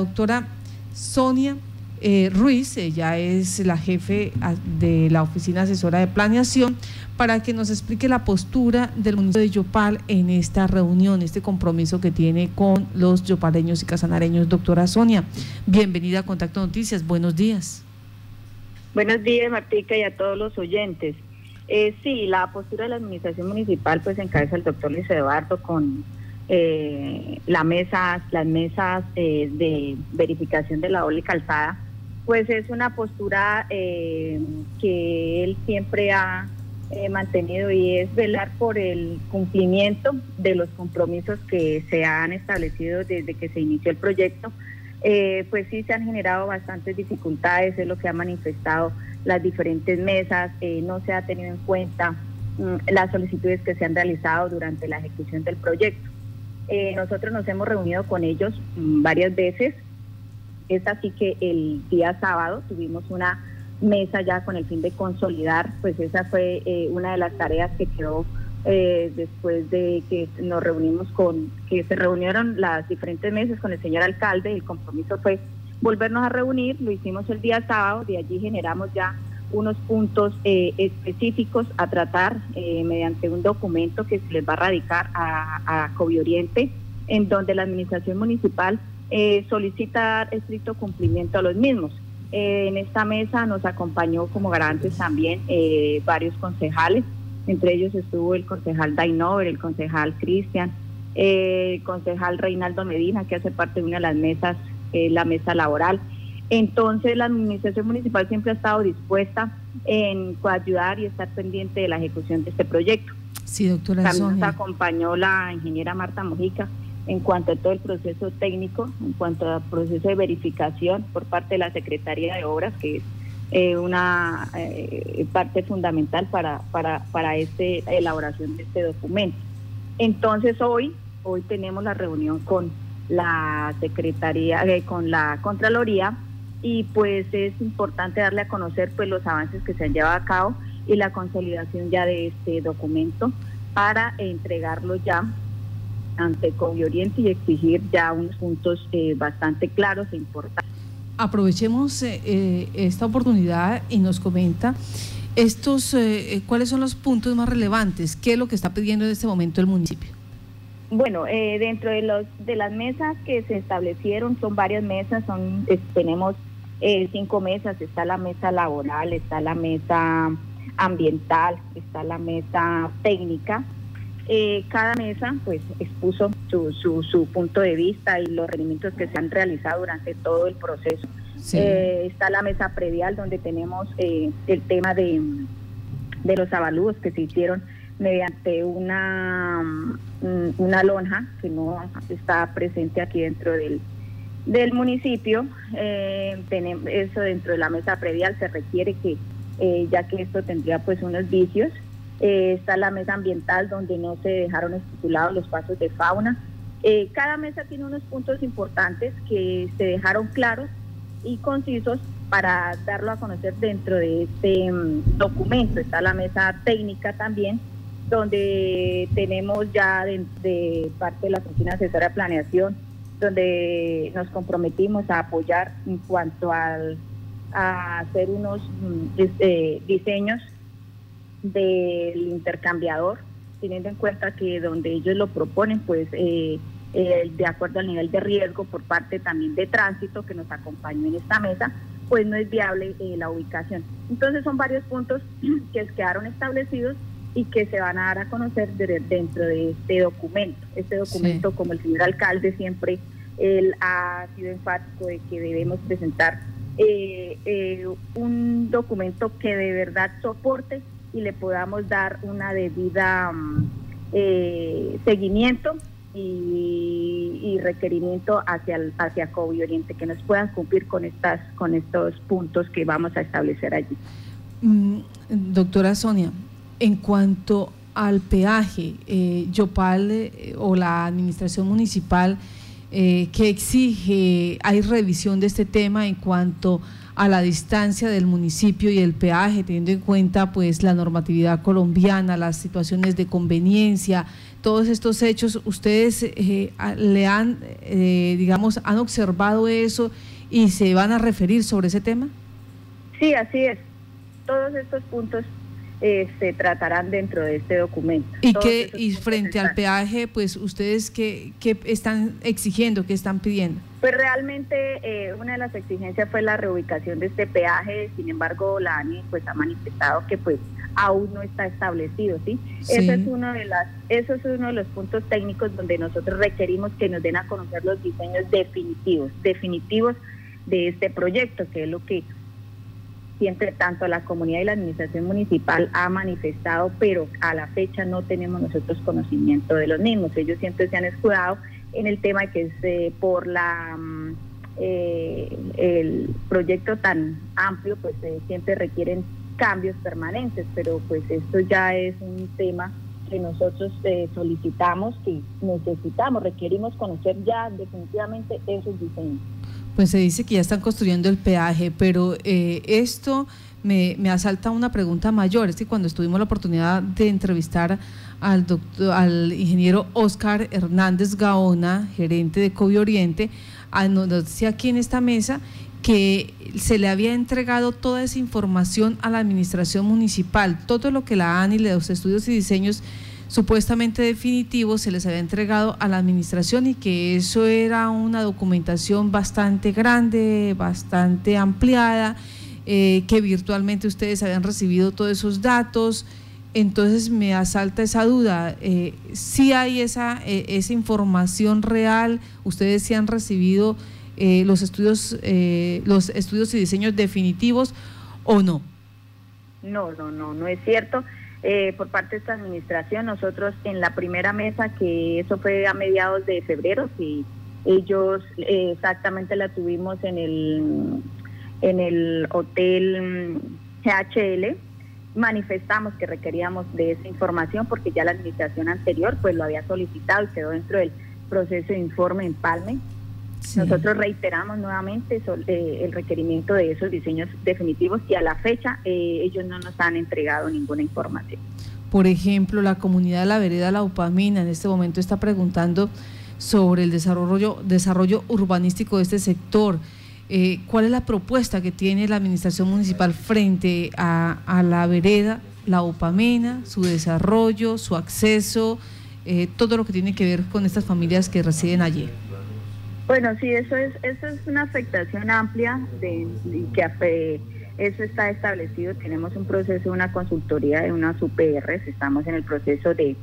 doctora Sonia eh, Ruiz, ella es la jefe ah, de la Oficina Asesora de Planeación, para que nos explique la postura del municipio de Yopal en esta reunión, este compromiso que tiene con los yopaleños y casanareños. Doctora Sonia, bienvenida a Contacto Noticias, buenos días. Buenos días, Martica, y a todos los oyentes. Eh, sí, la postura de la administración municipal pues encabeza el doctor Luis Eduardo con eh, la las mesas eh, de verificación de la y calzada pues es una postura eh, que él siempre ha eh, mantenido y es velar por el cumplimiento de los compromisos que se han establecido desde que se inició el proyecto. Pues sí se han generado bastantes dificultades, es lo que ha manifestado las diferentes mesas, no se ha tenido en cuenta mm, las solicitudes que se han realizado durante la ejecución del proyecto. Nosotros nos hemos reunido con ellos mm, varias veces, es así que el día sábado tuvimos una mesa ya con el fin de consolidar, pues esa fue eh, una de las tareas que quedó eh, después de que nos reunimos con, que se reunieron las diferentes mesas con el señor alcalde, el compromiso fue volvernos a reunir, lo hicimos el día sábado, de allí generamos ya unos puntos eh, específicos a tratar mediante un documento que se les va a radicar a, a Oriente, en donde la administración municipal eh, solicitar estricto cumplimiento a los mismos. Eh, en esta mesa nos acompañó como garantes también eh, varios concejales, entre ellos estuvo el concejal Dainover, el concejal Cristian, el concejal Reinaldo Medina, que hace parte de una de las mesas, la mesa laboral. Entonces la administración municipal siempre ha estado dispuesta en ayudar y estar pendiente de la ejecución de este proyecto. Sí, doctora. También nos acompañó la ingeniera Marta Mojica, en cuanto a todo el proceso técnico, en cuanto al proceso de verificación por parte de la Secretaría de Obras, que es eh, una eh, parte fundamental para, para, para este, elaboración de este documento. Entonces hoy, hoy tenemos la reunión con la Secretaría, eh, con la Contraloría, y pues es importante darle a conocer pues los avances que se han llevado a cabo y la consolidación ya de este documento para entregarlo ya ante Oriente y exigir ya unos puntos eh, bastante claros e importantes. Aprovechemos eh, eh, esta oportunidad y nos comenta estos cuáles son los puntos más relevantes, qué es lo que está pidiendo en este momento el municipio. Bueno, dentro de los de las mesas que se establecieron son varias mesas, son tenemos cinco mesas, está la mesa laboral, está la mesa ambiental, está la mesa técnica, eh, cada mesa pues expuso su, su, su, punto de vista y los rendimientos que se han realizado durante todo el proceso. Eh, está la mesa predial donde tenemos eh, el tema de, de los avalúos que se hicieron mediante una, mm, una lonja que no está presente aquí dentro del, del municipio. tenemos eso dentro de la mesa predial se requiere que, ya que esto tendría pues unos vicios, eh, está la mesa ambiental donde no se dejaron estipulados los pasos de fauna. Eh, cada mesa tiene unos puntos importantes que se dejaron claros y concisos para darlo a conocer dentro de este mm, documento. Está la mesa técnica también, donde tenemos ya de, parte de la Oficina Asesora de Planeación, donde nos comprometimos a apoyar en cuanto al, a hacer unos mm, este, diseños del intercambiador, teniendo en cuenta que donde ellos lo proponen, pues eh, eh, de acuerdo al nivel de riesgo por parte también de tránsito que nos acompañó en esta mesa, pues no es viable eh, la ubicación. Entonces son varios puntos que quedaron establecidos y que se van a dar a conocer dentro de este documento. Este documento, como el señor alcalde siempre él ha sido enfático de que debemos presentar un documento que de verdad soporte y le podamos dar una debida mm, eh, seguimiento y, requerimiento hacia el, hacia COVID Oriente que nos puedan cumplir con estas con estos puntos que vamos a establecer allí. Mm, doctora Sonia, en cuanto al peaje, eh, Yopal eh, o la administración municipal eh, que exige, hay revisión de este tema en cuanto a la distancia del municipio y el peaje, teniendo en cuenta pues la normatividad colombiana, las situaciones de conveniencia, todos estos hechos, ustedes eh, le han, eh, digamos, han observado eso y se van a referir sobre ese tema? Sí, así es. Todos estos puntos eh, se tratarán dentro de este documento. ¿Y, que, y frente al peaje, pues ustedes qué, qué, están exigiendo, qué están pidiendo? Pues realmente eh, una de las exigencias fue la reubicación de este peaje, sin embargo la ANI pues ha manifestado que pues aún no está establecido, ¿sí? Eso es uno de las eso es uno de los puntos técnicos donde nosotros requerimos que nos den a conocer los diseños definitivos, definitivos de este proyecto, que es lo que siempre tanto la comunidad y la administración municipal ha manifestado, pero a la fecha no tenemos nosotros conocimiento de los mismos. Ellos siempre se han escudado en el tema que es eh, por la mm, eh, el proyecto tan amplio, pues eh, siempre requieren cambios permanentes, pero pues esto ya es un tema que nosotros solicitamos, que necesitamos, requerimos conocer ya definitivamente esos diseños. Pues se dice que ya están construyendo el peaje, pero eh, esto me, asalta una pregunta mayor. Es que cuando tuvimos la oportunidad de entrevistar al, doctor, al ingeniero Oscar Hernández Gaona, gerente de COVID Oriente, ah, nos decía aquí en esta mesa que se le había entregado toda esa información a la administración municipal, todo lo que la ANI, los estudios y diseños supuestamente definitivo se les había entregado a la administración y que eso era una documentación bastante grande, bastante ampliada, eh, que virtualmente ustedes habían recibido todos esos datos. Entonces me asalta esa duda, eh, si hay esa, eh, esa información real, ustedes sí han recibido los, estudios, los estudios y diseños definitivos o no. No, no, no, no es cierto. Eh, por parte de esta administración. Nosotros en la primera mesa, que eso fue a mediados de febrero, y ellos eh, exactamente la tuvimos en el, en el hotel GHL, manifestamos que requeríamos de esa información porque ya la administración anterior pues lo había solicitado y quedó dentro del proceso de informe en Nosotros reiteramos nuevamente eh, el requerimiento de esos diseños definitivos y a la fecha eh, ellos no nos han entregado ninguna información. Por ejemplo, la comunidad de la vereda La Upamina en este momento está preguntando sobre el desarrollo, desarrollo urbanístico de este sector. Eh, ¿Cuál es la propuesta que tiene la administración municipal frente a, a la vereda La Upamena, su desarrollo, su acceso, todo lo que tiene que ver con estas familias que residen allí? Bueno, sí, eso es, eso es una afectación amplia de, que eso está establecido. Tenemos un proceso, una consultoría de unas UPRs, estamos en el proceso de,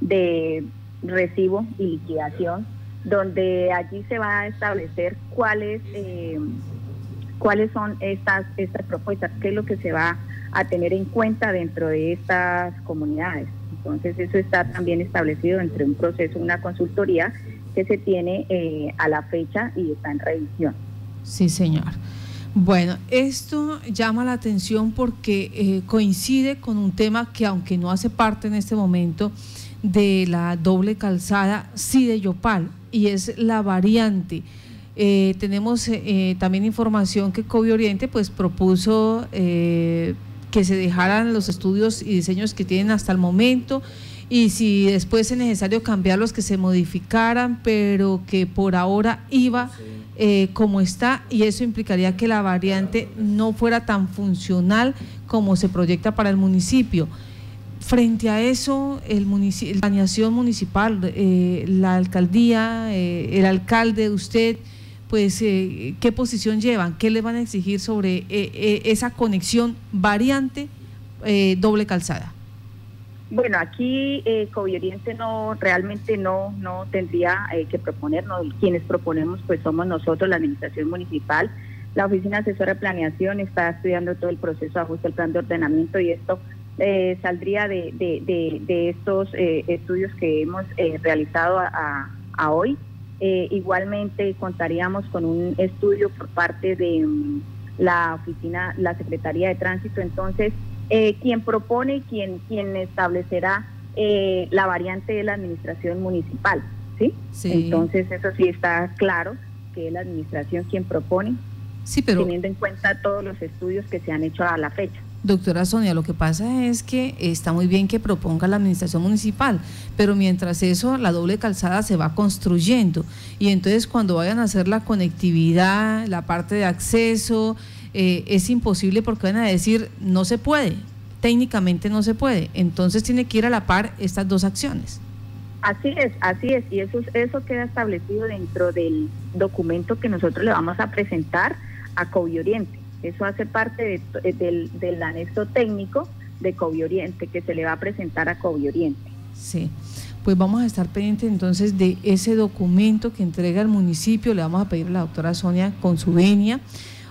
de recibo y liquidación, donde allí se va a establecer cuáles eh, cuáles son estas estas propuestas, qué es lo que se va a tener en cuenta dentro de estas comunidades. Entonces eso está también establecido entre un proceso, una consultoría que se tiene eh, a la fecha y está en revisión. Sí, señor. Bueno, esto llama la atención porque eh, coincide con un tema que aunque no hace parte en este momento de la doble calzada, sí de Yopal, y es la variante. Eh, tenemos también información que COVID Oriente pues propuso que se dejaran los estudios y diseños que tienen hasta el momento y si después es necesario cambiarlos, que se modificaran, pero que por ahora iba eh, como está y eso implicaría que la variante no fuera tan funcional como se proyecta para el municipio. Frente a eso, el la planeación municipal, eh, la alcaldía, eh, el alcalde, usted, pues, ¿qué posición llevan? ¿Qué le van a exigir sobre esa conexión variante doble calzada? Bueno, aquí eh, no realmente no no tendría eh, que proponernos. Quienes proponemos pues somos nosotros, la administración municipal. La oficina asesora de planeación está estudiando todo el proceso de ajuste al plan de ordenamiento y esto eh, saldría de, de, estos eh, estudios que hemos realizado a, a hoy. igualmente contaríamos con un estudio por parte de mm, la oficina, la Secretaría de Tránsito. Entonces, eh, quien propone y quien, quien establecerá eh, la variante de la administración municipal. ¿sí? Entonces, eso sí está claro, que es la administración quien propone, sí, pero, teniendo en cuenta todos los estudios que se han hecho a la fecha. Doctora Sonia, lo que pasa es que está muy bien que proponga la administración municipal, pero mientras eso, la doble calzada se va construyendo. Y entonces cuando vayan a hacer la conectividad, la parte de acceso, eh, es imposible porque van a decir, no se puede, técnicamente no se puede. Entonces tiene que ir a la par estas dos acciones. Así es, así es, y eso, eso queda establecido dentro del documento que nosotros le vamos a presentar a COVID Oriente. Eso hace parte del, del, anexo técnico de COVID Oriente que se le va a presentar a COVID Oriente. Sí, pues vamos a estar pendientes entonces de ese documento que entrega el municipio. Le vamos a pedir a la doctora Sonia con su venia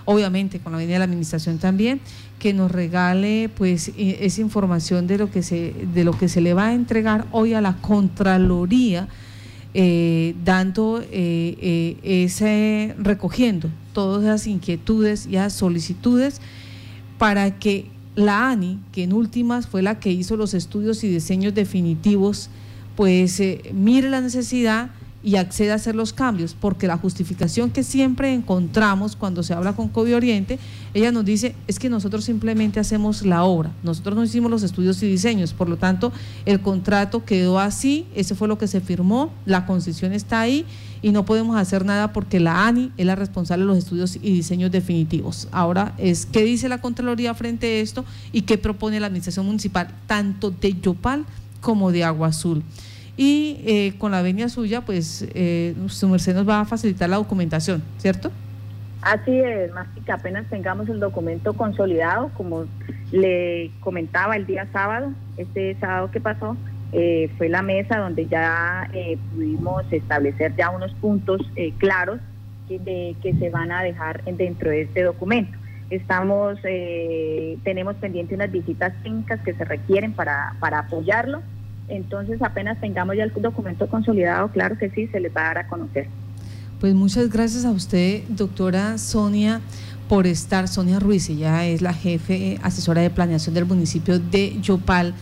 obviamente con la venia de la administración también, que nos regale pues e, esa información de lo que se, de lo que se le va a entregar hoy a la Contraloría, eh, dando eh, eh, ese, recogiendo todas esas inquietudes y esas solicitudes para que la ANI, que en últimas fue la que hizo los estudios y diseños definitivos, pues mire la necesidad y accede a hacer los cambios, porque la justificación que siempre encontramos cuando se habla con COVID Oriente, ella nos dice, es que nosotros simplemente hacemos la obra, nosotros no hicimos los estudios y diseños, por lo tanto, el contrato quedó así, ese fue lo que se firmó, la concesión está ahí y no podemos hacer nada porque la ANI es la responsable de los estudios y diseños definitivos. Ahora es qué dice la Contraloría frente a esto y qué propone la Administración Municipal, tanto de Yopal como de Agua Azul y eh, con la venia suya, pues eh, su merced nos va a facilitar la documentación, ¿cierto? Así es, más que apenas tengamos el documento consolidado, como le comentaba el día sábado, este sábado que pasó, eh, fue la mesa donde ya pudimos establecer ya unos puntos claros que, que se van a dejar dentro de este documento. Estamos, tenemos pendiente unas visitas técnicas que se requieren para, para apoyarlo entonces, apenas tengamos ya el documento consolidado, claro que sí, se les va a dar a conocer. Pues muchas gracias a usted, doctora Sonia, por estar. Sonia Ruiz, ella es la jefe asesora de planeación del municipio de Yopal.